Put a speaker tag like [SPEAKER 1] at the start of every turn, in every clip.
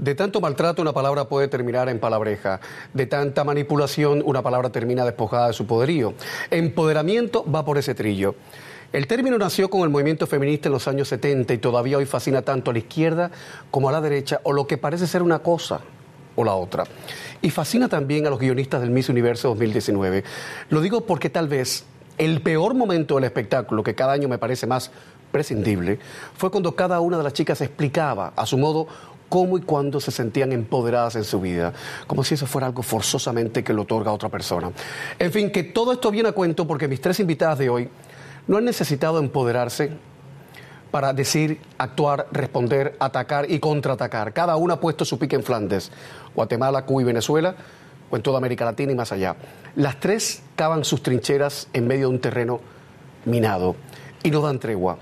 [SPEAKER 1] De tanto maltrato una palabra puede terminar en palabreja. De tanta manipulación una palabra termina despojada de su poderío. Empoderamiento va por ese trillo. El término nació con el movimiento feminista en los años 70 y todavía hoy fascina tanto a la izquierda como a la derecha o lo que parece ser una cosa o la otra. Y fascina también a los guionistas del Miss Universo 2019. Lo digo porque tal vez el peor momento del espectáculo, que cada año me parece más prescindible, fue cuando cada una de las chicas explicaba a su modo cómo y cuándo se sentían empoderadas en su vida, como si eso fuera algo forzosamente que lo otorga a otra persona. En fin, que todo esto viene a cuento porque mis tres invitadas de hoy no han necesitado empoderarse para decir, actuar, responder, atacar y contraatacar. Cada una ha puesto su pique en Flandes, Guatemala, Cuba y Venezuela, o en toda América Latina y más allá. Las tres cavan sus trincheras en medio de un terreno minado y no dan tregua.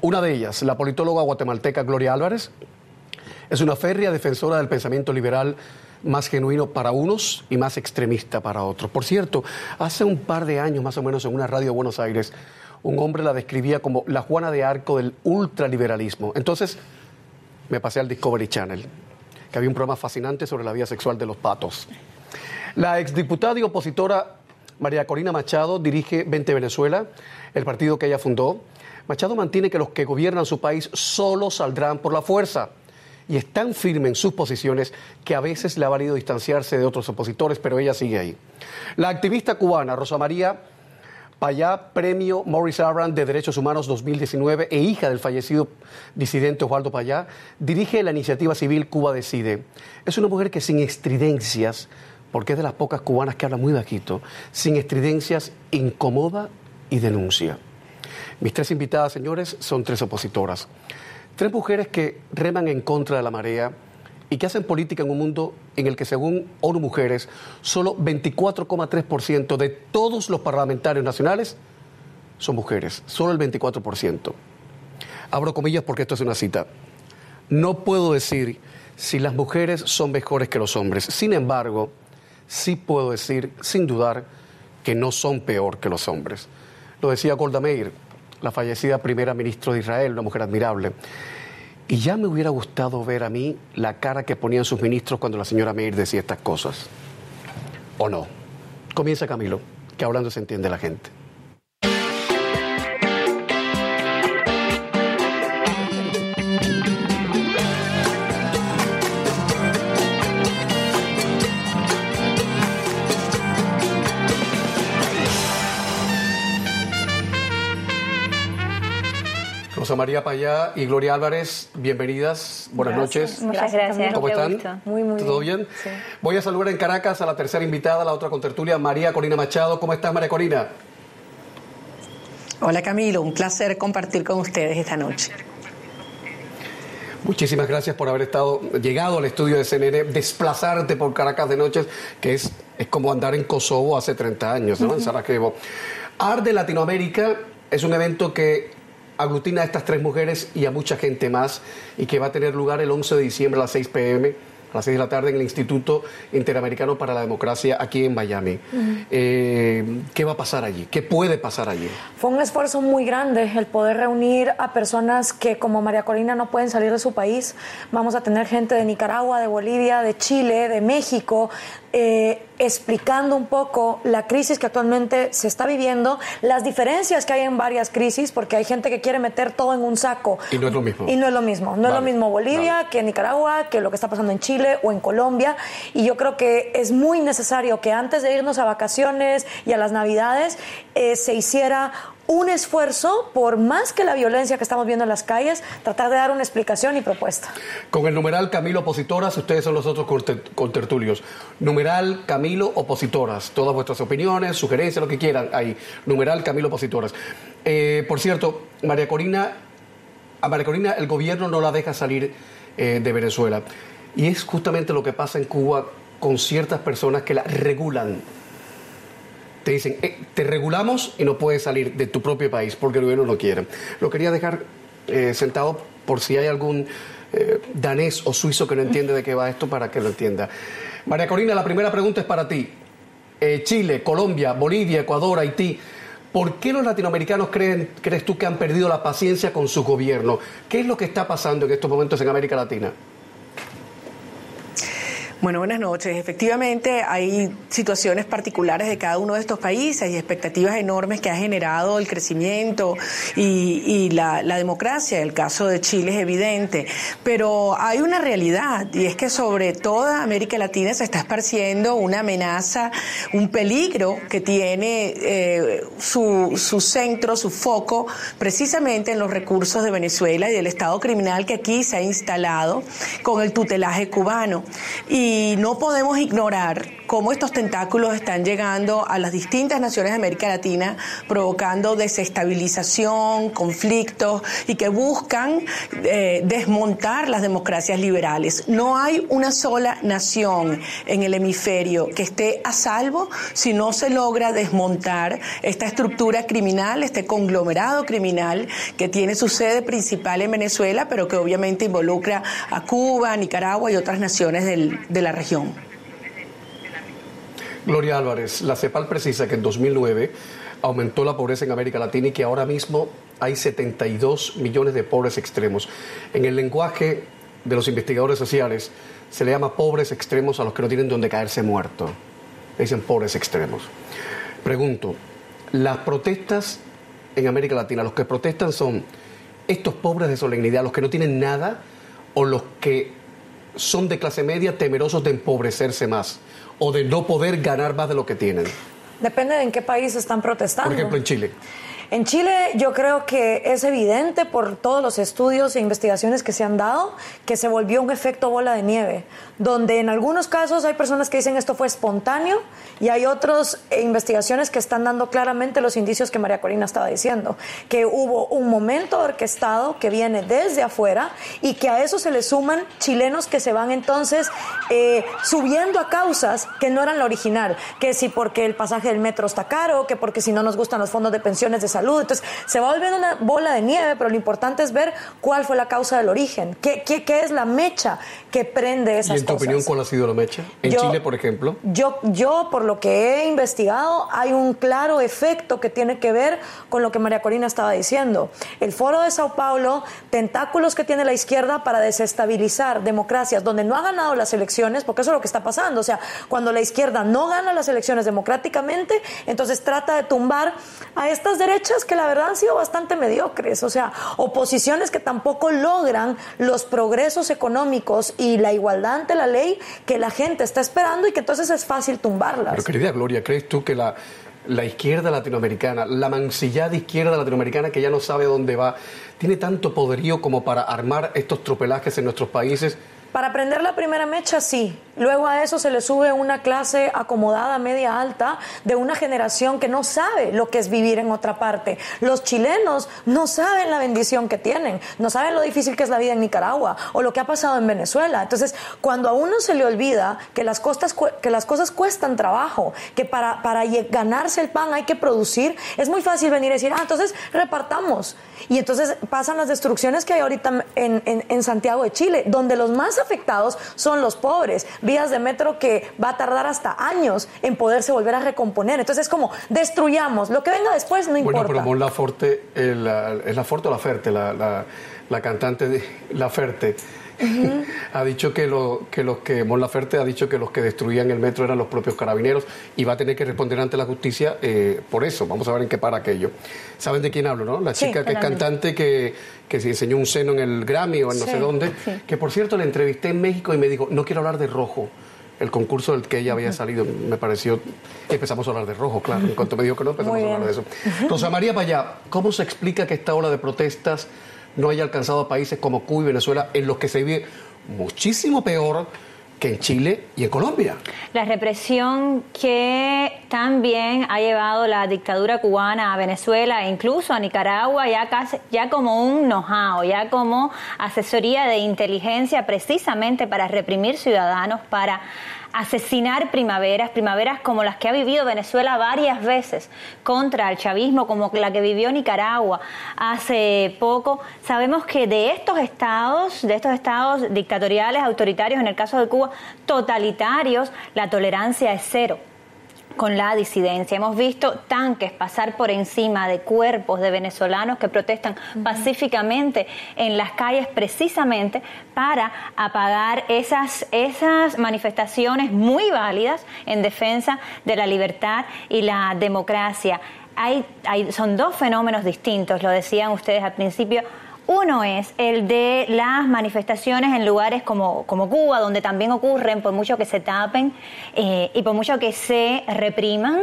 [SPEAKER 1] Una de ellas, la politóloga guatemalteca Gloria Álvarez, es una férrea defensora del pensamiento liberal más genuino para unos y más extremista para otros. Por cierto, hace un par de años más o menos en una radio de Buenos Aires, un hombre la describía como la Juana de Arco del ultraliberalismo. Entonces me pasé al Discovery Channel, que había un programa fascinante sobre la vida sexual de los patos. La exdiputada y opositora María Corina Machado dirige 20 Venezuela, el partido que ella fundó. Machado mantiene que los que gobiernan su país solo saldrán por la fuerza y es tan firme en sus posiciones que a veces le ha valido distanciarse de otros opositores, pero ella sigue ahí. La activista cubana Rosa María Payá, premio Morris Abraham de Derechos Humanos 2019 e hija del fallecido disidente Osvaldo Payá, dirige la iniciativa civil Cuba Decide. Es una mujer que sin estridencias, porque es de las pocas cubanas que habla muy bajito, sin estridencias incomoda y denuncia. Mis tres invitadas, señores, son tres opositoras. Tres mujeres que reman en contra de la marea y que hacen política en un mundo en el que, según ONU Mujeres, solo 24,3% de todos los parlamentarios nacionales son mujeres, solo el 24%. Abro comillas porque esto es una cita. No puedo decir si las mujeres son mejores que los hombres. Sin embargo, sí puedo decir, sin dudar, que no son peor que los hombres. Lo decía Golda Meir, la fallecida primera ministra de Israel, una mujer admirable. Y ya me hubiera gustado ver a mí la cara que ponían sus ministros cuando la señora Meir decía estas cosas. ¿O no? Comienza Camilo, que hablando se entiende la gente. Rosa María Payá y Gloria Álvarez, bienvenidas, buenas noches.
[SPEAKER 2] Muchas gracias.
[SPEAKER 1] ¿Cómo están?
[SPEAKER 2] Muy, muy
[SPEAKER 1] ¿Todo bien?
[SPEAKER 2] Sí.
[SPEAKER 1] Voy a saludar en Caracas a la tercera invitada, la otra contertulia, María Corina Machado. ¿Cómo estás, María Corina?
[SPEAKER 3] Hola Camilo, un placer compartir con ustedes esta noche.
[SPEAKER 1] Muchísimas gracias por haber estado, llegado al estudio de CNN, desplazarte por Caracas de noches, que es, es como andar en Kosovo hace 30 años, ¿no? En Sarajevo. Arde Latinoamérica es un evento que aglutina a estas tres mujeres y a mucha gente más y que va a tener lugar el 11 de diciembre a las 6 pm a las 6 de la tarde en el Instituto Interamericano para la Democracia aquí en Miami. Eh, ¿Qué va a pasar allí? ¿Qué puede pasar allí?
[SPEAKER 2] Fue un esfuerzo muy grande el poder reunir a personas que como María Corina no pueden salir de su país. Vamos a tener gente de Nicaragua, de Bolivia, de Chile, de México, eh, explicando un poco la crisis que actualmente se está viviendo, las diferencias que hay en varias crisis, porque hay gente que quiere meter todo en un saco.
[SPEAKER 1] Y no es lo mismo.
[SPEAKER 2] Y no es lo mismo. No es lo mismo Bolivia
[SPEAKER 1] Vale.
[SPEAKER 2] que Nicaragua, que lo que está pasando en Chile o en Colombia. Y yo creo que es muy necesario que antes de irnos a vacaciones y a las Navidades eh, se hiciera un esfuerzo por más que la violencia que estamos viendo en las calles, tratar de dar una explicación y propuesta.
[SPEAKER 1] Con el numeral Camilo Opositoras, ustedes son los otros conter- contertulios. Numeral Camilo Opositoras. Todas vuestras opiniones, sugerencias, lo que quieran, ahí. Numeral Camilo Opositoras. Eh, por cierto, María Corina, a María Corina el gobierno no la deja salir eh, de Venezuela. Y es justamente lo que pasa en Cuba con ciertas personas que la regulan. Te dicen, eh, te regulamos y no puedes salir de tu propio país porque el gobierno no quiere. Lo quería dejar eh, sentado por si hay algún eh, danés o suizo que no entiende de qué va esto para que lo entienda. María Corina, la primera pregunta es para ti. Eh, Chile, Colombia, Bolivia, Ecuador, Haití. ¿Por qué los latinoamericanos creen, crees tú que han perdido la paciencia con su gobierno? ¿Qué es lo que está pasando en estos momentos en América Latina?
[SPEAKER 3] Bueno, buenas noches. Efectivamente, hay situaciones particulares de cada uno de estos países y expectativas enormes que ha generado el crecimiento y, la, democracia. El caso de Chile es evidente, pero hay una realidad y es que sobre toda América Latina se está esparciendo una amenaza, un peligro que tiene eh, su, su centro, su foco, precisamente en los recursos de Venezuela y del Estado criminal que aquí se ha instalado con el tutelaje cubano. Y y no podemos ignorar cómo estos tentáculos están llegando a las distintas naciones de América Latina, provocando desestabilización, conflictos y que buscan eh, desmontar las democracias liberales. No hay una sola nación en el hemisferio que esté a salvo si no se logra desmontar esta estructura criminal, este conglomerado criminal que tiene su sede principal en Venezuela, pero que obviamente involucra a Cuba, Nicaragua y otras naciones del, la región.
[SPEAKER 1] Gloria Álvarez, la CEPAL precisa que en 2009 aumentó la pobreza en América Latina y que ahora mismo hay 72 millones de pobres extremos. En el lenguaje de los investigadores sociales se le llama pobres extremos a los que no tienen donde caerse muerto. dicen pobres extremos. Pregunto, las protestas en América Latina, los que protestan son estos pobres de solemnidad, los que no tienen nada o los que son de clase media temerosos de empobrecerse más o de no poder ganar más de lo que tienen?
[SPEAKER 2] Depende de en qué país están protestando.
[SPEAKER 1] Por ejemplo, en Chile.
[SPEAKER 2] En Chile yo creo que es evidente por todos los estudios e investigaciones que se han dado que se volvió un efecto bola de nieve, donde en algunos casos hay personas que dicen esto fue espontáneo y hay otras investigaciones que están dando claramente los indicios que María Corina estaba diciendo, que hubo un momento orquestado que viene desde afuera y que a eso se le suman chilenos que se van entonces eh, subiendo a causas que no eran la original, que si porque el pasaje del metro está caro, que porque si no nos gustan los fondos de pensiones de salud, entonces, se va volviendo una bola de nieve, pero lo importante es ver cuál fue la causa del origen, qué, qué, qué es la mecha que prende esas cosas.
[SPEAKER 1] ¿Y en tu opinión cuál ha sido la mecha? ¿En Chile, por ejemplo?
[SPEAKER 2] Yo, yo, por lo que he investigado, hay un claro efecto que tiene que ver con lo que María Corina estaba diciendo. El Foro de Sao Paulo, tentáculos que tiene la izquierda para desestabilizar democracias donde no ha ganado las elecciones, porque eso es lo que está pasando. O sea, cuando la izquierda no gana las elecciones democráticamente, entonces trata de tumbar a estas derechas que la verdad han sido bastante mediocres, o sea, oposiciones que tampoco logran los progresos económicos y la igualdad ante la ley que la gente está esperando y que entonces es fácil tumbarlas.
[SPEAKER 1] Pero querida Gloria, ¿crees tú que la, la izquierda latinoamericana, la mancillada izquierda latinoamericana que ya no sabe dónde va, tiene tanto poderío como para armar estos tropelajes en nuestros países?
[SPEAKER 2] Para aprender la primera mecha, sí. Luego a eso se le sube una clase acomodada, media alta, de una generación que no sabe lo que es vivir en otra parte. Los chilenos no saben la bendición que tienen, no saben lo difícil que es la vida en Nicaragua o lo que ha pasado en Venezuela. Entonces, cuando a uno se le olvida que las, costas, que las cosas cuestan trabajo, que para, para ganarse el pan hay que producir, es muy fácil venir y decir, ah, entonces repartamos. Y entonces pasan las destrucciones que hay ahorita en, en, en Santiago de Chile, donde los más afectados son los pobres, vías de metro que va a tardar hasta años en poderse volver a recomponer. Entonces es como destruyamos, lo que venga después no importa.
[SPEAKER 1] Bueno, pero Mon Laferte, ¿es la Forte o la Ferte? La, la, la cantante de Ferte ha dicho que, lo, que los que Mon Laferte ha dicho que los que destruían el metro eran los propios carabineros y va a tener que responder ante la justicia eh, por eso. Vamos a ver en qué para aquello. ¿Saben de quién hablo, no? La chica que es cantante que, que se enseñó un seno en el Grammy o en no sé dónde. Que por cierto la entrevisté en México y me dijo, no quiero hablar de rojo el concurso del que ella había salido, me pareció, empezamos a hablar de rojo, claro, en cuanto me dijo que no, empezamos a hablar de eso. Rosa María Payá, ¿cómo se explica que esta ola de protestas no haya alcanzado a países como Cuba y Venezuela, en los que se vive muchísimo peor que en Chile y en Colombia.
[SPEAKER 4] La represión que también ha llevado la dictadura cubana a Venezuela e incluso a Nicaragua ya casi, ya como un know-how, ya como asesoría de inteligencia precisamente para reprimir ciudadanos, para asesinar primaveras, primaveras como las que ha vivido Venezuela varias veces contra el chavismo, como la que vivió Nicaragua hace poco. Sabemos que de estos estados, de estos estados dictatoriales, autoritarios, en el caso de Cuba, totalitarios, la tolerancia es cero con la disidencia. Hemos visto tanques pasar por encima de cuerpos de venezolanos que protestan pacíficamente en las calles precisamente para apagar esas, esas manifestaciones muy válidas en defensa de la libertad y la democracia. Hay, hay, son dos fenómenos distintos, lo decían ustedes al principio uno es el de las manifestaciones en lugares como, como Cuba, donde también ocurren, por mucho que se tapen eh, y por mucho que se repriman,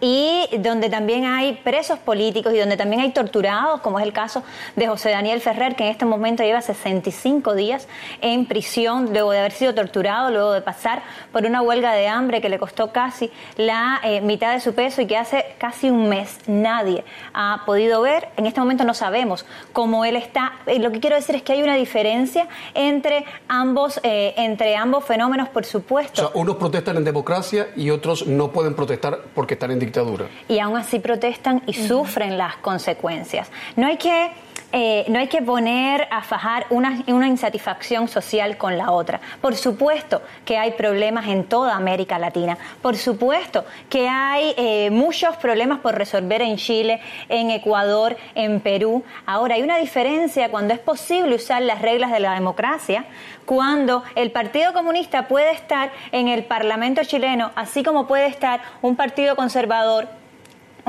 [SPEAKER 4] y donde también hay presos políticos y donde también hay torturados, como es el caso de José Daniel Ferrer, que en este momento lleva 65 días en prisión luego de haber sido torturado, luego de pasar por una huelga de hambre que le costó casi la eh, mitad de su peso y que hace casi un mes nadie ha podido ver. En este momento no sabemos cómo él está. Eh, lo que quiero decir es que hay una diferencia entre ambos, eh, entre ambos fenómenos, por supuesto.
[SPEAKER 1] O sea, unos protestan en democracia y otros no pueden protestar porque están en dictadura.
[SPEAKER 4] Y aún así protestan y sufren las consecuencias. No hay que eh, no hay que poner a fajar una, una, insatisfacción social con la otra. Por supuesto que hay problemas en toda América Latina. Por supuesto que hay eh, muchos problemas por resolver en Chile, en Ecuador, en Perú. Ahora, hay una diferencia cuando es posible usar las reglas de la democracia, cuando el Partido Comunista puede estar en el Parlamento chileno, así como puede estar un partido conservador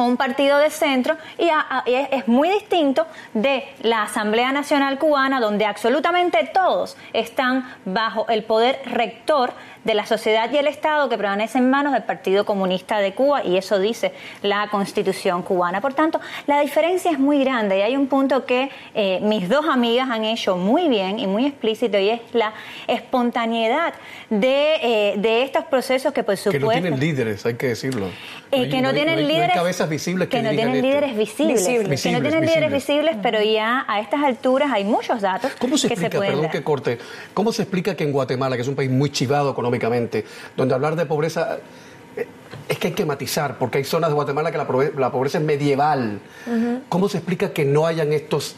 [SPEAKER 4] un partido de centro y, es, muy distinto de la Asamblea Nacional Cubana, donde absolutamente todos están bajo el poder rector de la sociedad y el Estado que permanece en manos del Partido Comunista de Cuba y eso dice la Constitución cubana. Por tanto, la diferencia es muy grande y hay un punto que eh, mis dos amigas han hecho muy bien y muy explícito y es la espontaneidad de, eh, de estos procesos que por supuesto...
[SPEAKER 1] Que no tienen líderes, hay que decirlo.
[SPEAKER 4] Eh, que no, tienen líderes...
[SPEAKER 1] visibles que,
[SPEAKER 4] no tienen líderes visibles, Que no tienen líderes visibles, pero ya a estas alturas hay muchos datos
[SPEAKER 1] ¿Cómo se
[SPEAKER 4] que
[SPEAKER 1] explica,
[SPEAKER 4] se pueden
[SPEAKER 1] perdón que corte, cómo se explica que en Guatemala, que es un país muy chivado económicamente, donde hablar de pobreza eh, es que hay que matizar, porque hay zonas de Guatemala que la pobreza, es medieval. ¿Cómo se explica que no hayan estos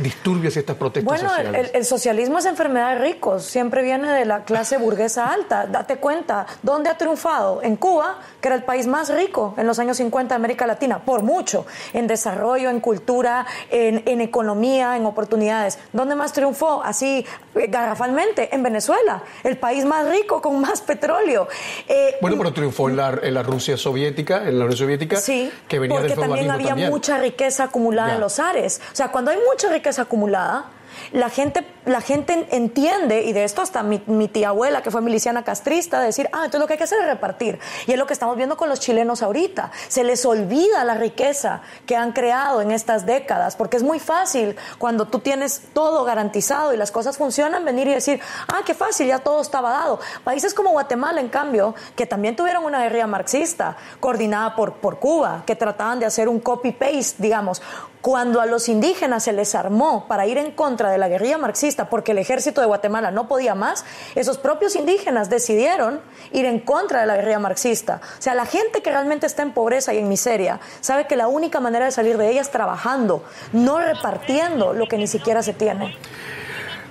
[SPEAKER 1] disturbios y estas protestas
[SPEAKER 2] bueno,
[SPEAKER 1] sociales?
[SPEAKER 2] El, el, socialismo es enfermedad de ricos, siempre viene de la clase burguesa alta. Date cuenta, ¿dónde ha triunfado? En Cuba, que era el país más rico en los años 50 de América Latina, por mucho, en desarrollo, en cultura, en, en economía, en oportunidades. ¿Dónde más triunfó? Así, eh, garrafalmente, en Venezuela, el país más rico con más petróleo.
[SPEAKER 1] Eh, bueno, pero triunfó en la, en la, Rusia soviética, en la Unión Soviética,
[SPEAKER 2] sí,
[SPEAKER 1] que venía
[SPEAKER 2] porque
[SPEAKER 1] del
[SPEAKER 2] también había mucha riqueza acumulada en los ares. O sea, cuando hay mucha riqueza acumulada, la gente, la gente entiende, y de esto hasta mi, tía abuela, que fue miliciana castrista, decir, ah, entonces lo que hay que hacer es repartir. Y es lo que estamos viendo con los chilenos ahorita. Se les olvida la riqueza que han creado en estas décadas, porque es muy fácil cuando tú tienes todo garantizado y las cosas funcionan, venir y decir, ah, qué fácil, ya todo estaba dado. Países como Guatemala, en cambio, que también tuvieron una guerrilla marxista coordinada por, por Cuba, que trataban de hacer un copy-paste, digamos, cuando a los indígenas se les armó para ir en contra de la guerrilla marxista porque el ejército de Guatemala no podía más, esos propios indígenas decidieron ir en contra de la guerrilla marxista. O sea, la gente que realmente está en pobreza y en miseria sabe que la única manera de salir de ella es trabajando, no repartiendo lo que ni siquiera se tiene.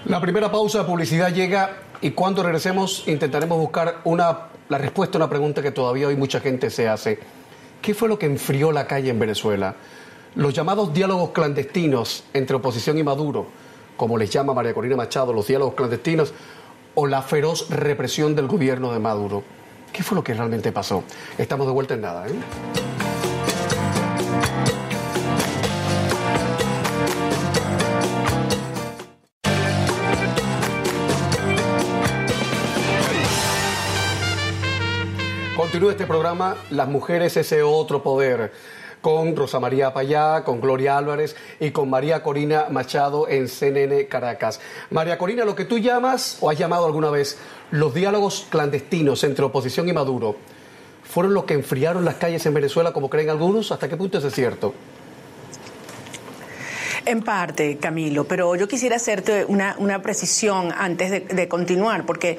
[SPEAKER 1] La primera pausa de publicidad llega y cuando regresemos intentaremos buscar una, la respuesta a una pregunta que todavía hoy mucha gente se hace. ¿Qué fue lo que enfrió la calle en Venezuela? Los llamados diálogos clandestinos entre oposición y Maduro, como les llama María Corina Machado, los diálogos clandestinos, o la feroz represión del gobierno de Maduro. ¿Qué fue lo que realmente pasó? Estamos de vuelta en nada. ¿eh? Continúa este programa Las mujeres, ese otro poder con Rosa María Payá, con Gloria Álvarez y con María Corina Machado en CNN Caracas. María Corina, lo que tú llamas o has llamado alguna vez los diálogos clandestinos entre oposición y Maduro, ¿fueron los que enfriaron las calles en Venezuela como creen algunos? ¿Hasta qué punto es cierto?
[SPEAKER 3] En parte, Camilo, pero yo quisiera hacerte una, una precisión antes de, continuar, porque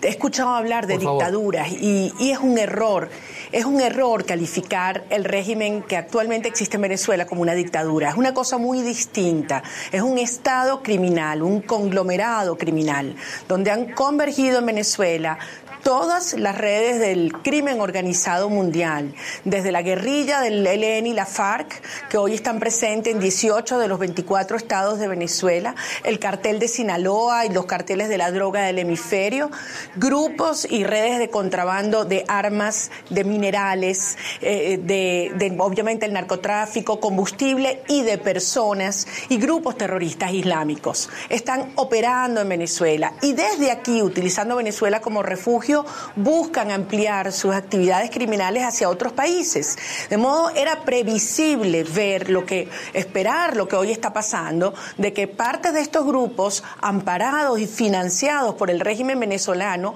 [SPEAKER 3] he escuchado hablar de dictaduras y, y, es un error, es un error calificar el régimen que actualmente existe en Venezuela como una dictadura. Es una cosa muy distinta. Es un Estado criminal, un conglomerado criminal, donde han convergido en Venezuela todas las redes del crimen organizado mundial, desde la guerrilla del ELN y la FARC, que hoy están presentes en 18 de los 24 estados de Venezuela, el cartel de Sinaloa y los carteles de la droga del hemisferio, grupos y redes de contrabando de armas, de minerales, eh, de, de obviamente el narcotráfico, combustible y de personas y grupos terroristas islámicos. Están operando en Venezuela y desde aquí, utilizando Venezuela como refugio, buscan ampliar sus actividades criminales hacia otros países. De modo, era previsible ver lo que, esperar lo que hoy está pasando, de que parte de estos grupos, amparados y financiados por el régimen venezolano,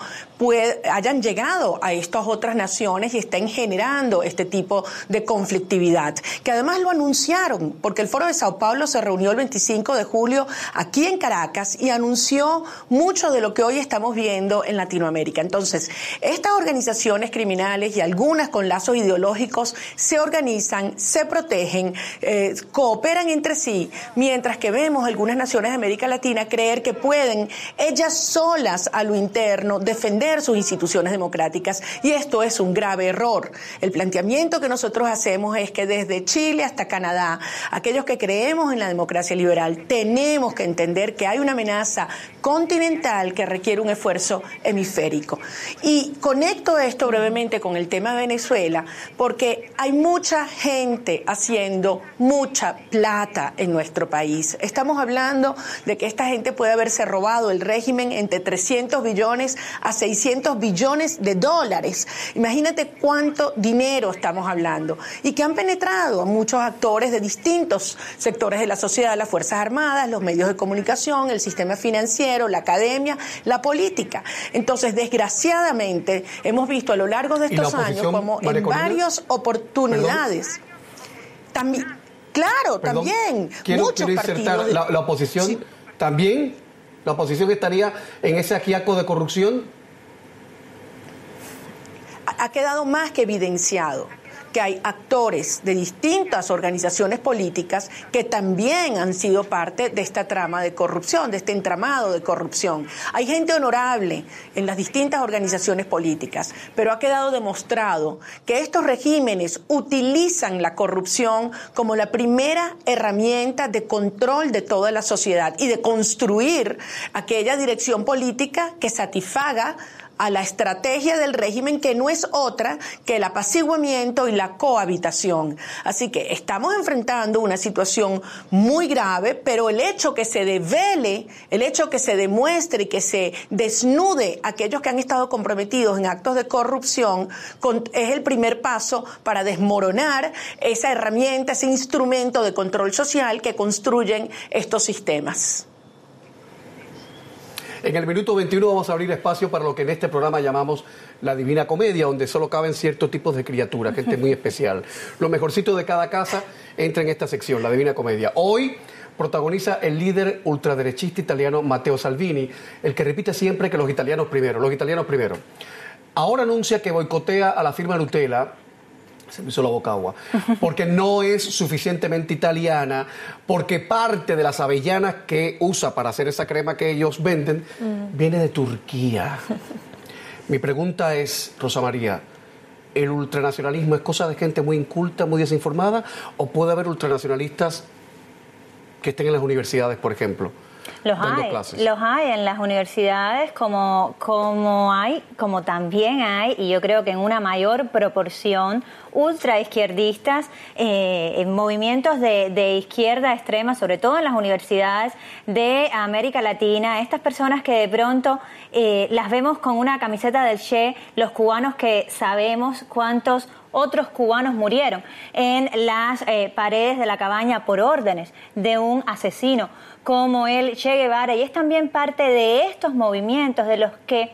[SPEAKER 3] hayan llegado a estas otras naciones y estén generando este tipo de conflictividad, que además lo anunciaron, porque el Foro de Sao Paulo se reunió el 25 de julio aquí en Caracas y anunció mucho de lo que hoy estamos viendo en Latinoamérica. Entonces, estas organizaciones criminales y algunas con lazos ideológicos se organizan, se protegen, eh, cooperan entre sí, mientras que vemos algunas naciones de América Latina creer que pueden ellas solas a lo interno defender sus instituciones democráticas y esto es un grave error. El planteamiento que nosotros hacemos es que desde Chile hasta Canadá, aquellos que creemos en la democracia liberal, tenemos que entender que hay una amenaza continental que requiere un esfuerzo hemisférico. Y conecto esto brevemente con el tema de Venezuela, porque hay mucha gente haciendo mucha plata en nuestro país. Estamos hablando de que esta gente puede haberse robado el régimen entre 300 billones a 600 billones de dólares. Imagínate cuánto dinero estamos hablando. Y que han penetrado a muchos actores de distintos sectores de la sociedad, las Fuerzas Armadas, los medios de comunicación, el sistema financiero, la academia, la política. Entonces, desgraciadamente, hemos visto a lo largo de estos años como en varias oportunidades. También, claro, también.
[SPEAKER 1] muchos partidos la, oposición también, la oposición estaría en ese aquiaco de corrupción.
[SPEAKER 3] Ha quedado más que evidenciado que hay actores de distintas organizaciones políticas que también han sido parte de esta trama de corrupción, de este entramado de corrupción. Hay gente honorable en las distintas organizaciones políticas, pero ha quedado demostrado que estos regímenes utilizan la corrupción como la primera herramienta de control de toda la sociedad y de construir aquella dirección política que satisfaga a la estrategia del régimen que no es otra que el apaciguamiento y la cohabitación. Así que estamos enfrentando una situación muy grave, pero el hecho que se devele, el hecho que se demuestre y que se desnude aquellos que han estado comprometidos en actos de corrupción es el primer paso para desmoronar esa herramienta, ese instrumento de control social que construyen estos sistemas.
[SPEAKER 1] En el minuto 21 vamos a abrir espacio para lo que en este programa llamamos la Divina Comedia, donde solo caben ciertos tipos de criaturas, gente muy especial. Lo mejorcito de cada casa entra en esta sección, la Divina Comedia. Hoy protagoniza el líder ultraderechista italiano Matteo Salvini, el que repite siempre que los italianos primero, los italianos primero. Ahora anuncia que boicotea a la firma Nutella se me hizo la boca agua, porque no es suficientemente italiana, porque parte de las avellanas que usa para hacer esa crema que ellos venden mm. viene de Turquía. Mi pregunta es, Rosa María, ¿el ultranacionalismo es cosa de gente muy inculta, muy desinformada, o puede haber ultranacionalistas que estén en las universidades, por ejemplo?
[SPEAKER 4] Los hay, los hay en las universidades como, como hay, como también hay, y yo creo que en una mayor proporción, ultraizquierdistas, eh, en movimientos de, izquierda extrema, sobre todo en las universidades de América Latina, estas personas que de pronto eh, las vemos con una camiseta del Che, los cubanos que sabemos cuántos otros cubanos murieron en las eh, paredes de la cabaña por órdenes de un asesino como el Che Guevara. Y es también parte de estos movimientos de los que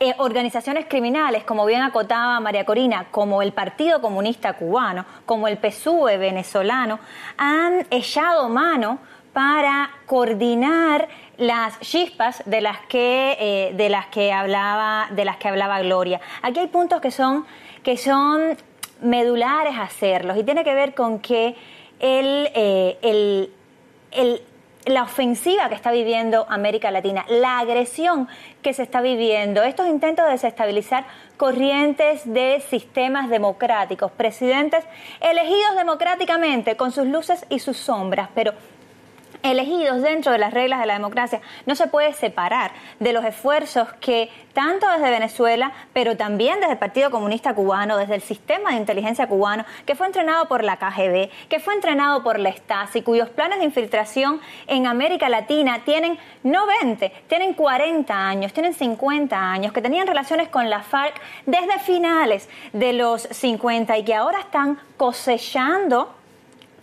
[SPEAKER 4] eh, organizaciones criminales, como bien acotaba María Corina, como el Partido Comunista Cubano, como el PSUE venezolano, han echado mano para coordinar las chispas de las que eh, de las que hablaba de las que hablaba Gloria. Aquí hay puntos que son que son medulares hacerlos y tiene que ver con que el, eh, el la ofensiva que está viviendo América Latina, la agresión que se está viviendo, estos intentos de desestabilizar corrientes de sistemas democráticos, presidentes elegidos democráticamente con sus luces y sus sombras, pero elegidos dentro de las reglas de la democracia, no se puede separar de los esfuerzos que tanto desde Venezuela, pero también desde el Partido Comunista Cubano, desde el sistema de inteligencia cubano, que fue entrenado por la KGB, que fue entrenado por la Stasi, cuyos planes de infiltración en América Latina tienen no 20, tienen 40 años, tienen 50 años, que tenían relaciones con la FARC desde finales de los 50 y que ahora están cosechando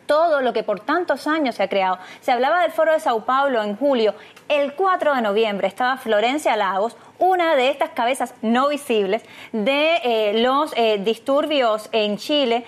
[SPEAKER 4] todo lo que por tantos años se ha creado. Se hablaba del Foro de Sao Paulo en julio. El 4 de noviembre estaba Florencia Lagos, una de estas cabezas no visibles de eh, los eh, disturbios en Chile,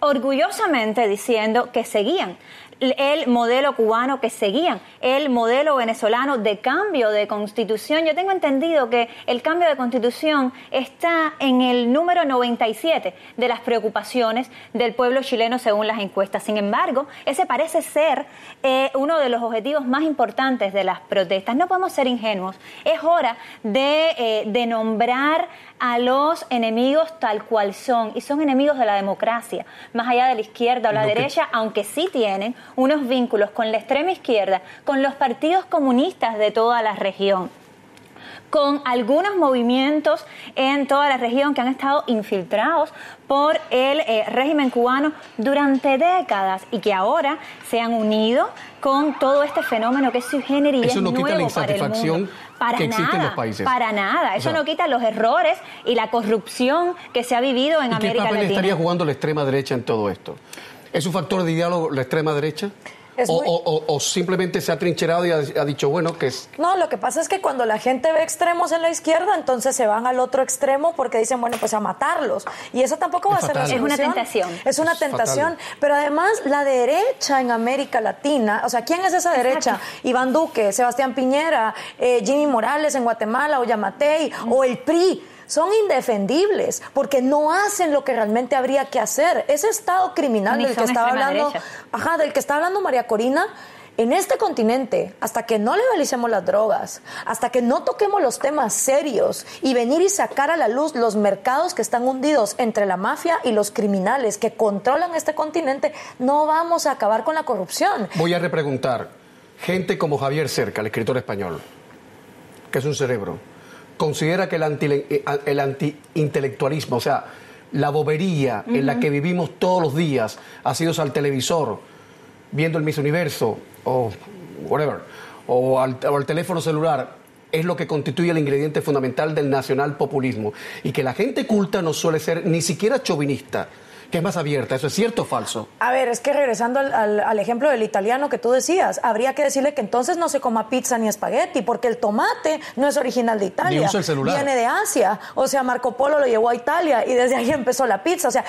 [SPEAKER 4] orgullosamente diciendo que seguían el modelo cubano que seguían, el modelo venezolano de cambio de constitución. Yo tengo entendido que el cambio de constitución está en el número 97 de las preocupaciones del pueblo chileno según las encuestas. Sin embargo, ese parece ser eh, uno de los objetivos más importantes de las protestas. No podemos ser ingenuos. Es hora de, eh, de nombrar a los enemigos tal cual son, y son enemigos de la democracia, más allá de la izquierda o la derecha, aunque sí tienen unos vínculos con la extrema izquierda, con los partidos comunistas de toda la región con algunos movimientos en toda la región que han estado infiltrados por el eh, régimen cubano durante décadas y que ahora se han unido con todo este fenómeno que es su y
[SPEAKER 1] Eso no quita la insatisfacción
[SPEAKER 4] para
[SPEAKER 1] que existe
[SPEAKER 4] nada,
[SPEAKER 1] en los países.
[SPEAKER 4] Para nada. Eso no quita los errores y la corrupción que se ha vivido en
[SPEAKER 1] ¿Y
[SPEAKER 4] América
[SPEAKER 1] ¿Qué papel
[SPEAKER 4] Latina.
[SPEAKER 1] estaría jugando la extrema derecha en todo esto? ¿Es un factor de diálogo la extrema derecha? O, simplemente se ha trincherado y ha, dicho, bueno, que es...
[SPEAKER 2] No, lo que pasa es que cuando la gente ve extremos en la izquierda, entonces se van al otro extremo porque dicen, bueno, pues a matarlos. Y eso tampoco va a ser la
[SPEAKER 4] solución. Es una tentación.
[SPEAKER 2] Es una tentación. Pero además, la derecha en América Latina, o sea, ¿quién es esa derecha? Iván Duque, Sebastián Piñera, eh, Jimmy Morales en Guatemala, o Yamatei, o el PRI son indefendibles porque no hacen lo que realmente habría que hacer. Ese estado criminal del que estaba hablando, ajá, del que está hablando María Corina, en este continente, hasta que no legalicemos las drogas, hasta que no toquemos los temas serios y venir y sacar a la luz los mercados que están hundidos entre la mafia y los criminales que controlan este continente, no vamos a acabar con la corrupción.
[SPEAKER 1] Voy a repreguntar, gente como Javier Cerca, el escritor español, que es un cerebro, considera que el, anti, eh, el antiintelectualismo, o sea, la bobería en la que vivimos todos los días, ha sido al televisor, viendo el Miss Universo o whatever, o al, o al teléfono celular, es lo que constituye el ingrediente fundamental del nacional populismo. Y que la gente culta no suele ser ni siquiera chauvinista que es más abierta. ¿Eso es cierto o falso?
[SPEAKER 2] A ver, es que regresando al, ejemplo del italiano que tú decías, habría que decirle que entonces no se coma pizza ni espagueti, porque el tomate no es original de Italia. Viene de Asia. O sea, Marco Polo lo llevó a Italia y desde ahí empezó la pizza. O sea,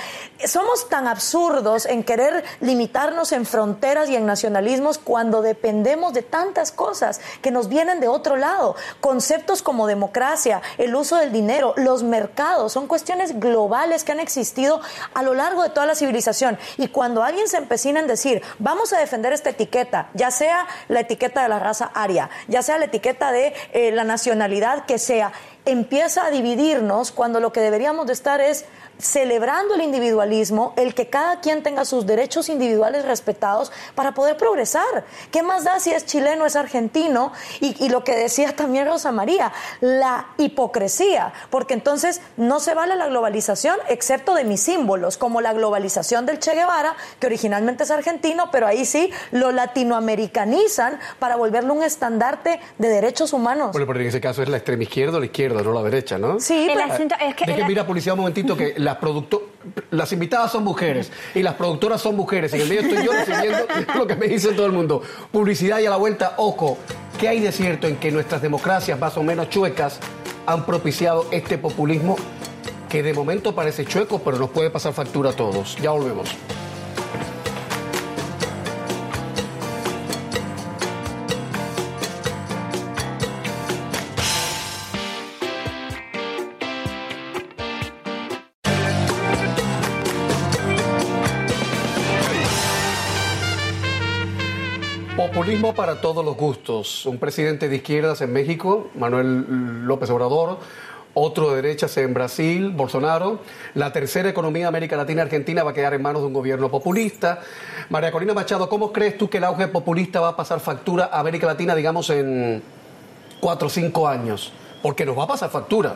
[SPEAKER 2] somos tan absurdos en querer limitarnos en fronteras y en nacionalismos cuando dependemos de tantas cosas que nos vienen de otro lado. Conceptos como democracia, el uso del dinero, los mercados, son cuestiones globales que han existido a lo largo de toda la civilización. Y cuando alguien se empecina en decir, vamos a defender esta etiqueta, ya sea la etiqueta de la raza aria, ya sea la etiqueta de eh, la nacionalidad que sea, empieza a dividirnos cuando lo que deberíamos de estar es celebrando el individualismo, el que cada quien tenga sus derechos individuales respetados para poder progresar. ¿Qué más da si es chileno, es argentino? Y, lo que decía también Rosa María, la hipocresía, porque entonces no se vale la globalización excepto de mis símbolos, como la globalización del Che Guevara, que originalmente es argentino, pero ahí sí lo latinoamericanizan para volverlo un estandarte de derechos humanos.
[SPEAKER 1] Bueno, pero en ese caso es la extrema izquierda o la izquierda, no la derecha, ¿no?
[SPEAKER 2] Sí,
[SPEAKER 4] el asunto es que...
[SPEAKER 1] Deje, mira, policía, un momentito que las, las invitadas son mujeres y las productoras son mujeres. En el medio estoy yo recibiendo lo que me dice todo el mundo. Publicidad y a la vuelta, ojo, ¿qué hay de cierto en que nuestras democracias más o menos chuecas han propiciado este populismo que de momento parece chueco, pero nos puede pasar factura a todos? Ya volvemos. Populismo para todos los gustos. Un presidente de izquierdas en México, Manuel López Obrador, otro de derechas en Brasil, Bolsonaro. La tercera economía de América Latina, Argentina, va a quedar en manos de un gobierno populista. María Corina Machado, ¿cómo crees tú que el auge populista va a pasar factura a América Latina, digamos, en cuatro o cinco años? Porque nos va a pasar factura.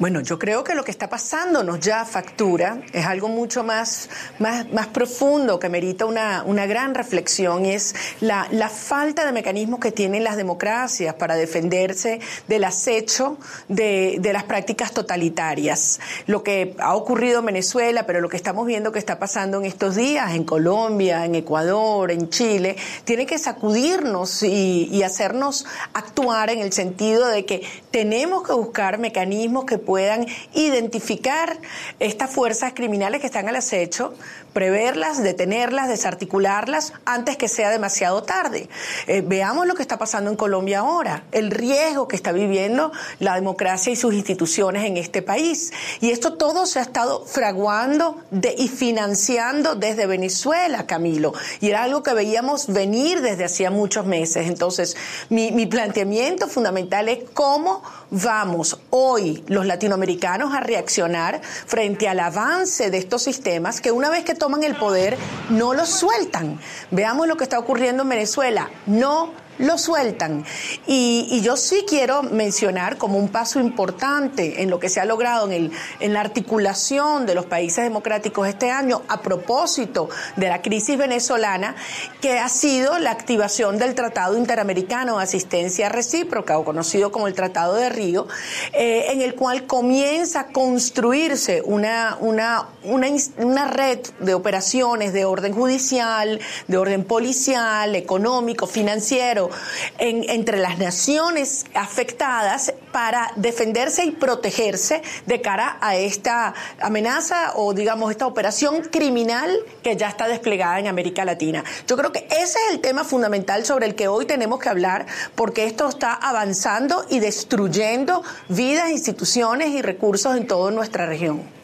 [SPEAKER 3] Bueno, yo creo que lo que está pasándonos ya factura es algo mucho más, más, más profundo que merita una, una gran reflexión y es la, la, falta de mecanismos que tienen las democracias para defenderse del acecho de, de las prácticas totalitarias. Lo que ha ocurrido en Venezuela, pero lo que estamos viendo que está pasando en estos días en Colombia, en Ecuador, en Chile, tiene que sacudirnos y, y hacernos actuar en el sentido de que tenemos que buscar mecanismos que puedan identificar estas fuerzas criminales que están al acecho, preverlas, detenerlas, desarticularlas antes que sea demasiado tarde. Eh, veamos lo que está pasando en Colombia ahora, el riesgo que está viviendo la democracia y sus instituciones en este país. Y esto todo se ha estado fraguando de, y financiando desde Venezuela, Camilo. Y era algo que veíamos venir desde hacía muchos meses. Entonces, mi, mi planteamiento fundamental es cómo vamos hoy los latinoamericanos a reaccionar frente al avance de estos sistemas que una vez que toman el poder no los sueltan. Veamos lo que está ocurriendo en Venezuela. No lo sueltan. Y, yo sí quiero mencionar como un paso importante en lo que se ha logrado en, el, en la articulación de los países democráticos este año a propósito de la crisis venezolana, que ha sido la activación del Tratado Interamericano de Asistencia Recíproca, o conocido como el Tratado de Río, eh, en el cual comienza a construirse una, una, una, una red de operaciones de orden judicial, de orden policial, económico, financiero, en, entre las naciones afectadas para defenderse y protegerse de cara a esta amenaza o digamos esta operación criminal que ya está desplegada en América Latina. Yo creo que ese es el tema fundamental sobre el que hoy tenemos que hablar porque esto está avanzando y destruyendo vidas, instituciones y recursos en toda nuestra región.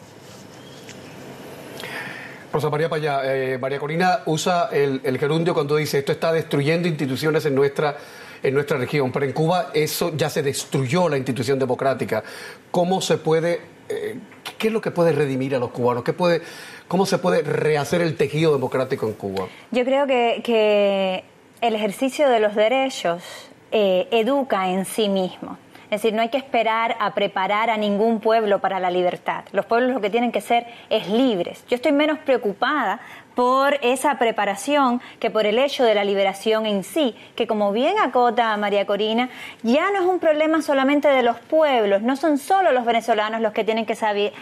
[SPEAKER 1] Rosa María Paya, eh, María Corina usa el, el, gerundio cuando dice esto está destruyendo instituciones en nuestra, en nuestra región, pero en Cuba eso ya se destruyó la institución democrática. ¿Cómo se puede, eh, qué es lo que puede redimir a los cubanos? ¿Qué puede, ¿Cómo se puede rehacer el tejido democrático en Cuba?
[SPEAKER 4] Yo creo que, que el ejercicio de los derechos eh, educa en sí mismo. Es decir, no hay que esperar a preparar a ningún pueblo para la libertad. Los pueblos lo que tienen que ser es libres. Yo estoy menos preocupada por esa preparación que por el hecho de la liberación en sí, que como bien acota María Corina, ya no es un problema solamente de los pueblos, no son solo los venezolanos los que tienen que, salir,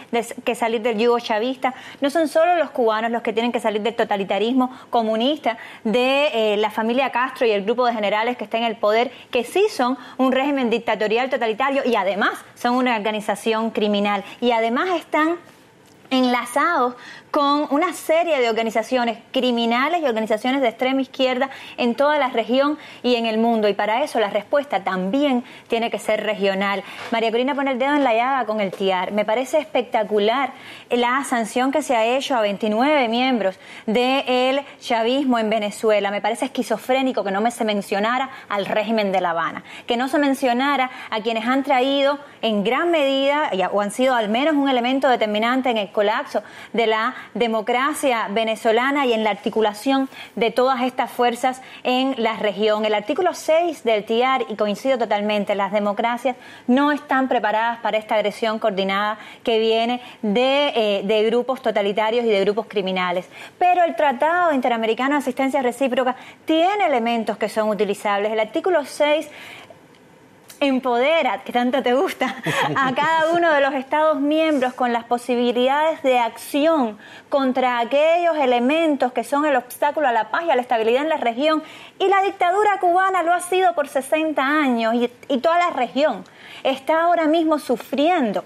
[SPEAKER 4] que salir del yugo chavista, no son solo los cubanos los que tienen que salir del totalitarismo comunista, de eh, la familia Castro y el grupo de generales que está en el poder, que sí son un régimen dictatorial totalitario y además son una organización criminal. Y además están enlazados con una serie de organizaciones criminales y organizaciones de extrema izquierda en toda la región y en el mundo. Y para eso la respuesta también tiene que ser regional. María Corina pone el dedo en la llaga con el TIAR. Me parece espectacular la sanción que se ha hecho a 29 miembros del chavismo en Venezuela. Me parece esquizofrénico que no me se mencionara al régimen de La Habana, que no se mencionara a quienes han traído en gran medida o han sido al menos un elemento determinante en el colapso de la democracia venezolana y en la articulación de todas estas fuerzas en la región. El artículo 6 del TIAR, y coincido totalmente, las democracias no están preparadas para esta agresión coordinada que viene de, eh, de grupos totalitarios y de grupos criminales. Pero el Tratado Interamericano de Asistencia Recíproca tiene elementos que son utilizables. El artículo 6 empodera, que tanto te gusta, a cada uno de los Estados miembros con las posibilidades de acción contra aquellos elementos que son el obstáculo a la paz y a la estabilidad en la región. Y la dictadura cubana lo ha sido por 60 años y, y toda la región está ahora mismo sufriendo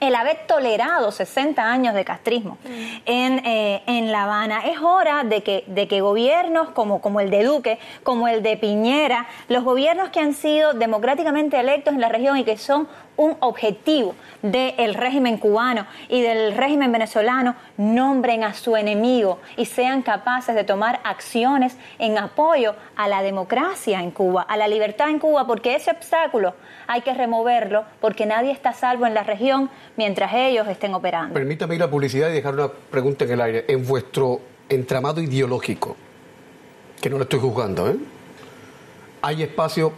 [SPEAKER 4] el haber tolerado 60 años de castrismo en, eh, en, La Habana. Es hora de que, de que gobiernos como, como el de Duque, como el de Piñera, los gobiernos que han sido democráticamente electos en la región y que son un objetivo del régimen cubano y del régimen venezolano, nombren a su enemigo y sean capaces de tomar acciones en apoyo a la democracia en Cuba, a la libertad en Cuba, porque ese obstáculo hay que removerlo, porque nadie está salvo en la región mientras ellos estén operando.
[SPEAKER 1] Permítame ir a publicidad y dejar una pregunta en el aire. En vuestro entramado ideológico, que no lo estoy juzgando, ¿eh? ¿hay espacio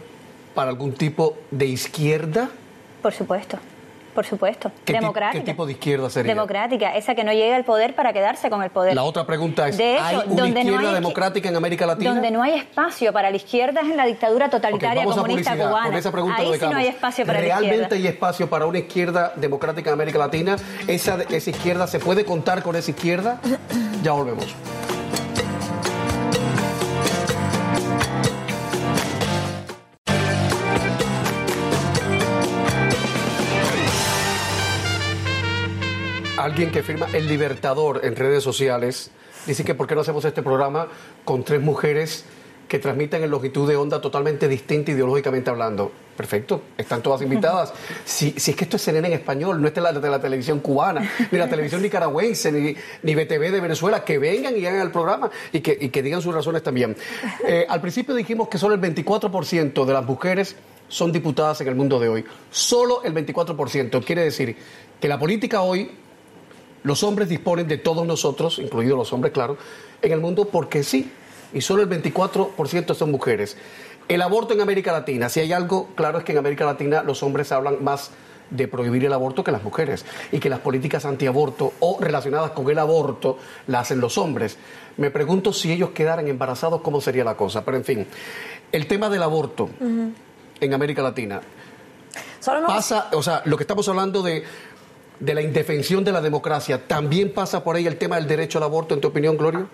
[SPEAKER 1] para algún tipo de izquierda?
[SPEAKER 4] Por supuesto. Por supuesto. Democrática.
[SPEAKER 1] ¿Qué tipo de izquierda sería?
[SPEAKER 4] Democrática, esa que no llega al poder para quedarse con el poder.
[SPEAKER 1] La otra pregunta es, ¿hay una izquierda democrática en América Latina?
[SPEAKER 4] Donde no hay espacio para la izquierda es en la dictadura totalitaria comunista cubana. esa pregunta Ahí sí no hay espacio para
[SPEAKER 1] la izquierda. ¿Realmente hay espacio para una izquierda democrática en América Latina? ¿Esa, esa izquierda, se puede contar con esa izquierda? ya volvemos. Alguien que firma El Libertador en redes sociales dice que por qué no hacemos este programa con tres mujeres que transmiten en longitud de onda totalmente distinta ideológicamente hablando. Perfecto, están todas invitadas. Si, si es que esto es CNN en español, no es de la, de la televisión cubana, ni la televisión nicaragüense, ni, ni BTV de Venezuela, que vengan y hagan el programa y que, y que digan sus razones también. Eh, al principio dijimos que solo el 24% de las mujeres son diputadas en el mundo de hoy. Solo el 24%. Quiere decir que la política hoy los hombres disponen de todos nosotros, incluidos los hombres, claro, en el mundo porque sí, y solo el 24% son mujeres. El aborto en América Latina, si hay algo claro es que en América Latina los hombres hablan más de prohibir el aborto que las mujeres y que las políticas antiaborto o relacionadas con el aborto las hacen los hombres. Me pregunto si ellos quedaran embarazados, cómo sería la cosa. Pero en fin, el tema del aborto en América Latina. Pasa, o sea, lo que estamos hablando de de la indefensión de la democracia, ¿también pasa por ahí el tema del derecho al aborto, en tu opinión, Gloria?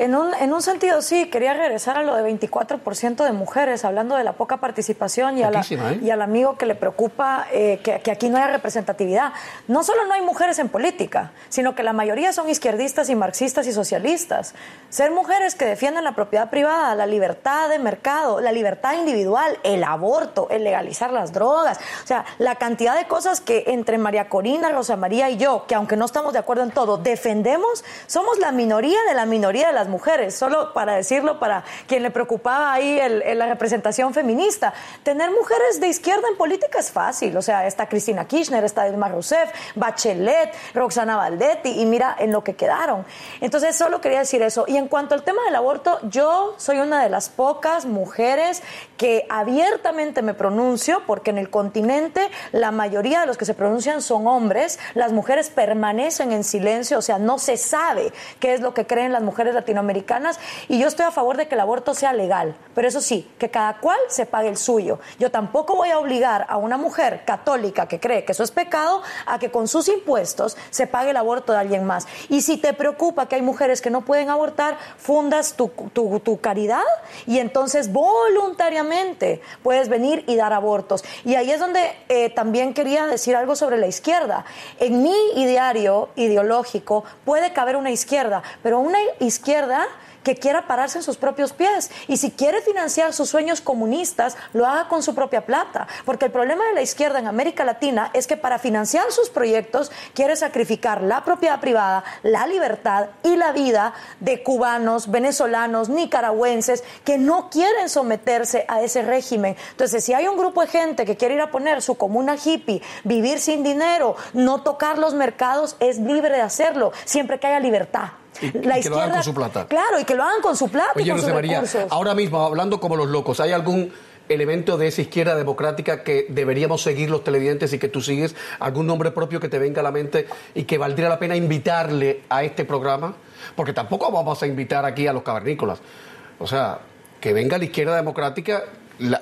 [SPEAKER 2] En un, en un sentido sí, quería regresar a lo de 24% de mujeres, hablando de la poca participación y, ¿eh? y al amigo que le preocupa eh, que, que, aquí no haya representatividad. No solo no hay mujeres en política, sino que la mayoría son izquierdistas y marxistas y socialistas. Ser mujeres que defienden la propiedad privada, la libertad de mercado, la libertad individual, el aborto, el legalizar las drogas, o sea, la cantidad de cosas que entre María Corina, Rosa María y yo, que aunque no estamos de acuerdo en todo, defendemos, somos la minoría de la minoría de las mujeres, solo para decirlo para quien le preocupaba ahí la representación feminista. Tener mujeres de izquierda en política es fácil, o sea, está Cristina Kirchner, está Dilma Rousseff, Bachelet, Roxana Valdetti, y mira en lo que quedaron. Entonces, solo quería decir eso. Y en cuanto al tema del aborto, yo soy una de las pocas mujeres que abiertamente me pronuncio, porque en el continente la mayoría de los que se pronuncian son hombres, las mujeres permanecen en silencio, o sea, no se sabe qué es lo que creen las mujeres latinoamericanas americanas y yo estoy a favor de que el aborto sea legal, pero eso sí, que cada cual se pague el suyo. Yo tampoco voy a obligar a una mujer católica que cree que eso es pecado a que con sus impuestos se pague el aborto de alguien más. Y si te preocupa que hay mujeres que no pueden abortar, fundas tu, tu, caridad y entonces voluntariamente puedes venir y dar abortos. Y ahí es donde eh, también quería decir algo sobre la izquierda. En mi ideario ideológico puede caber una izquierda, pero una izquierda que quiera pararse en sus propios pies. Y si quiere financiar sus sueños comunistas, lo haga con su propia plata. Porque el problema de la izquierda en América Latina es que para financiar sus proyectos quiere sacrificar la propiedad privada, la libertad y la vida de cubanos, venezolanos, nicaragüenses que no quieren someterse a ese régimen. Entonces, si hay un grupo de gente que quiere ir a poner su comuna hippie, vivir sin dinero, no tocar los mercados, es libre de hacerlo, siempre que haya libertad.
[SPEAKER 1] Y, que lo hagan con su plata.
[SPEAKER 2] Claro, y que lo hagan con su plata y con sus María,
[SPEAKER 1] ahora mismo, hablando como los locos, ¿hay algún elemento de esa izquierda democrática que deberíamos seguir los televidentes y que tú sigues? ¿Algún nombre propio que te venga a la mente y que valdría la pena invitarle a este programa? Porque tampoco vamos a invitar aquí a los cavernícolas. O sea, que venga la izquierda democrática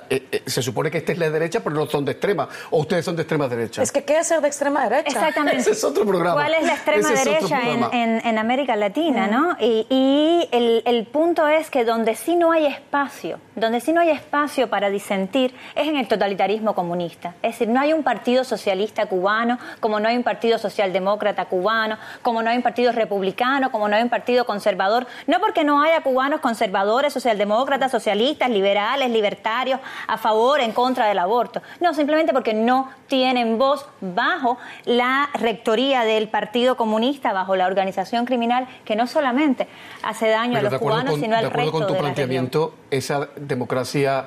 [SPEAKER 1] eh, eh, se supone que esta es la derecha, pero no son de extrema. O ustedes son de extrema derecha.
[SPEAKER 2] Es que ¿qué es ser de extrema derecha?
[SPEAKER 4] Exactamente.
[SPEAKER 1] Ese es otro programa.
[SPEAKER 4] ¿Cuál es la extrema derecha en, América Latina, no? Y, el, punto es que donde sí no hay espacio, donde sí no hay espacio para disentir, es en el totalitarismo comunista. Es decir, no hay un partido socialista cubano, como no hay un partido socialdemócrata cubano, como no hay un partido republicano, como no hay un partido conservador. No porque no haya cubanos conservadores, socialdemócratas, socialistas, liberales, libertarios a favor, en contra del aborto. No, simplemente porque no tienen voz bajo la rectoría del Partido Comunista, bajo la organización criminal, que no solamente hace daño a los cubanos, sino al resto de
[SPEAKER 1] acuerdo con tu planteamiento, esa democracia...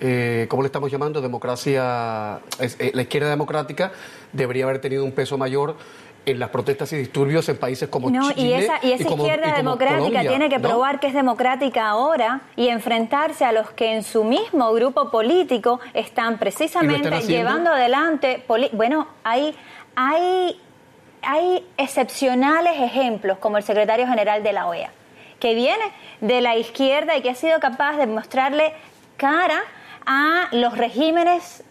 [SPEAKER 1] Eh, ¿cómo le estamos llamando? Democracia, eh, la izquierda democrática debería haber tenido un peso mayor en las protestas y disturbios en países como
[SPEAKER 4] no,
[SPEAKER 1] Chile
[SPEAKER 4] y esa, y esa izquierda democrática tiene que probar que es democrática ahora y enfrentarse a los que en su mismo grupo político están precisamente llevando adelante. Bueno, hay, hay, hay excepcionales ejemplos, como el secretario general de la OEA, que viene de la izquierda y que ha sido capaz de mostrarle cara a los regímenes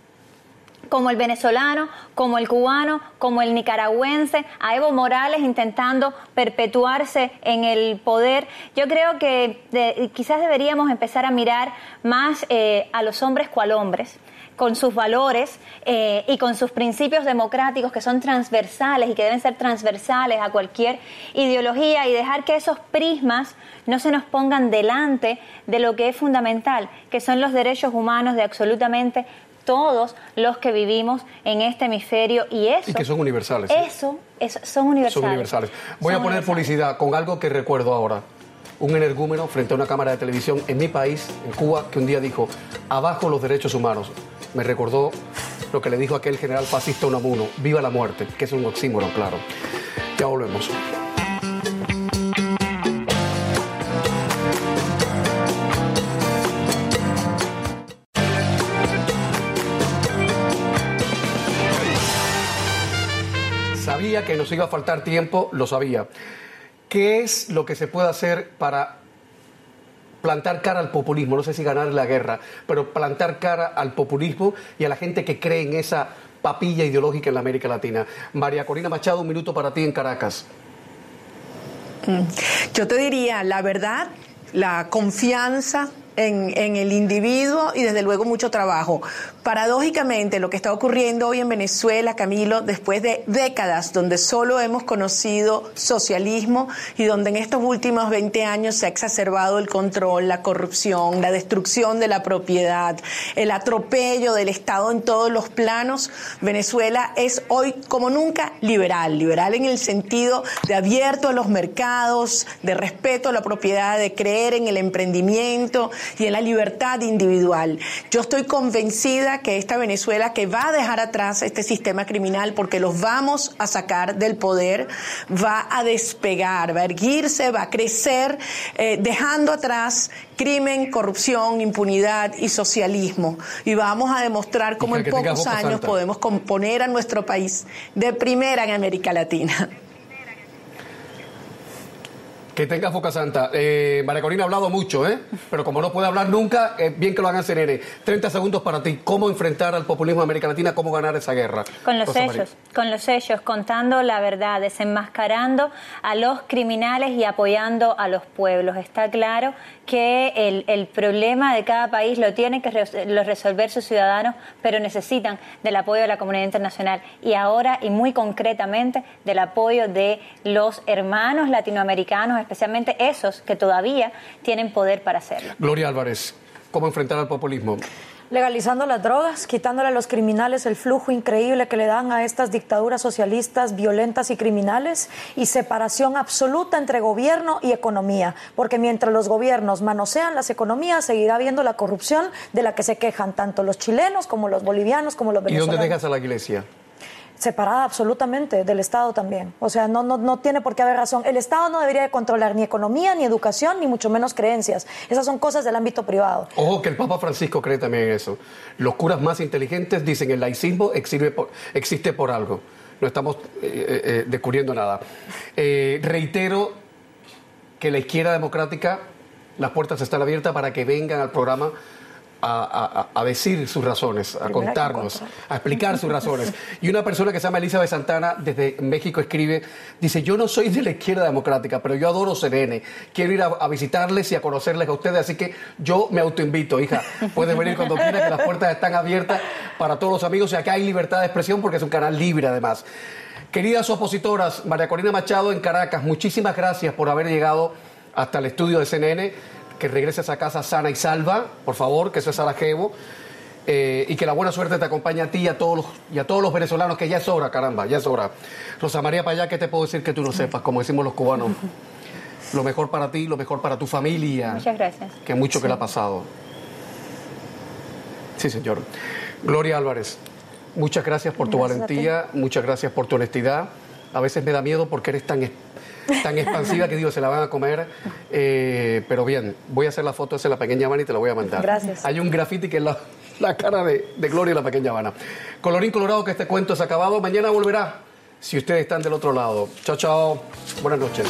[SPEAKER 4] como el venezolano, como el cubano, como el nicaragüense, a Evo Morales intentando perpetuarse en el poder. Yo creo que quizás deberíamos empezar a mirar más eh, a los hombres cual hombres con sus valores eh, y con sus principios democráticos que son transversales y que deben ser transversales a cualquier ideología y dejar que esos prismas no se nos pongan delante de lo que es fundamental, que son los derechos humanos de absolutamente todos los que vivimos en este hemisferio y eso...
[SPEAKER 1] Y que son universales.
[SPEAKER 4] Eso, son universales.
[SPEAKER 1] Son universales. Voy a poner publicidad con algo que recuerdo ahora. Un energúmeno frente a una cámara de televisión en mi país, en Cuba, que un día dijo, abajo los derechos humanos. Me recordó lo que le dijo aquel general fascista Unamuno, viva la muerte, que es un oxímoron, claro. Ya volvemos. Que nos iba a faltar tiempo, lo sabía. ¿Qué es lo que se puede hacer para plantar cara al populismo? No sé si ganar la guerra, pero plantar cara al populismo y a la gente que cree en esa papilla ideológica en la América Latina. María Corina Machado, un minuto para ti en Caracas.
[SPEAKER 3] Mm. Yo te diría, la verdad, la confianza en, el individuo y desde luego mucho trabajo. Paradójicamente, lo que está ocurriendo hoy en Venezuela, Camilo, después de décadas donde solo hemos conocido socialismo y donde en estos últimos 20 años se ha exacerbado el control, la corrupción, la destrucción de la propiedad, el atropello del Estado en todos los planos, Venezuela es hoy como nunca liberal, liberal en el sentido de abierto a los mercados, de respeto a la propiedad, de creer en el emprendimiento, y en la libertad individual. Yo estoy convencida que esta Venezuela que va a dejar atrás este sistema criminal porque los vamos a sacar del poder, va a despegar, va a erguirse, va a crecer, eh, dejando atrás crimen, corrupción, impunidad y socialismo. Y vamos a demostrar cómo en pocos años podemos componer a nuestro país de primera en América Latina.
[SPEAKER 1] Que tenga Foca Santa. Eh, María Corina ha hablado mucho, ¿eh? Pero como no puede hablar nunca, es bien que lo hagan CNN. 30 segundos para ti. ¿Cómo enfrentar al populismo de América Latina? ¿Cómo ganar esa guerra?
[SPEAKER 4] Con los hechos, con los hechos, contando la verdad, desenmascarando a los criminales y apoyando a los pueblos. Está claro que el, problema de cada país lo tienen que resolver sus ciudadanos, pero necesitan del apoyo de la comunidad internacional y ahora y muy concretamente del apoyo de los hermanos latinoamericanos, especialmente esos que todavía tienen poder para hacerlo.
[SPEAKER 1] Gloria Álvarez, ¿cómo enfrentar al populismo?
[SPEAKER 2] legalizando las drogas, quitándole a los criminales el flujo increíble que le dan a estas dictaduras socialistas violentas y criminales y separación absoluta entre gobierno y economía, porque mientras los gobiernos manosean las economías seguirá habiendo la corrupción de la que se quejan tanto los chilenos como los bolivianos como los venezolanos.
[SPEAKER 1] ¿Y dónde dejas a la iglesia?
[SPEAKER 2] Separada absolutamente del Estado también. O sea, no, no, no tiene por qué haber razón. El Estado no debería de controlar ni economía, ni educación, ni mucho menos creencias. Esas son cosas del ámbito privado.
[SPEAKER 1] Ojo que el Papa Francisco cree también eso. Los curas más inteligentes dicen el laicismo existe por, existe por algo. No estamos eh, eh, eh, descubriendo nada. reitero que la izquierda democrática, las puertas están abiertas para que vengan al programa a, decir sus razones, a contarnos, a explicar sus razones. Y una persona que se llama Elizabeth Santana desde México escribe, dice, yo no soy de la izquierda democrática, pero yo adoro Serene, quiero ir a, visitarles y a conocerles a ustedes, así que yo me autoinvito, hija, puedes venir cuando quieras, que las puertas están abiertas para todos los amigos y acá hay libertad de expresión porque es un canal libre además. Queridas opositoras, María Corina Machado en Caracas, muchísimas gracias por haber llegado hasta el estudio de CNN que regreses a casa sana y salva, por favor, que eso es Sarajevo. Eh, y que la buena suerte te acompañe a ti y a, todos los, y a todos los venezolanos, que ya es hora, caramba, ya es hora. Rosa María Payá, ¿qué te puedo decir que tú no sepas? Como decimos los cubanos, lo mejor para ti, lo mejor para tu familia.
[SPEAKER 4] Muchas gracias.
[SPEAKER 1] Que mucho que le ha pasado. Sí, señor. Gloria Álvarez, muchas gracias por tu valentía, muchas gracias por tu honestidad. A veces me da miedo porque eres tan tan expansiva que digo, se la van a comer. Eh, pero bien, voy a hacer la foto de la pequeña Habana y te la voy a mandar.
[SPEAKER 2] Gracias.
[SPEAKER 1] Hay un graffiti que es la, cara de, de Gloria y la pequeña Habana. Colorín colorado que este cuento es acabado. Mañana volverá si ustedes están del otro lado. Chao, chao. Buenas noches.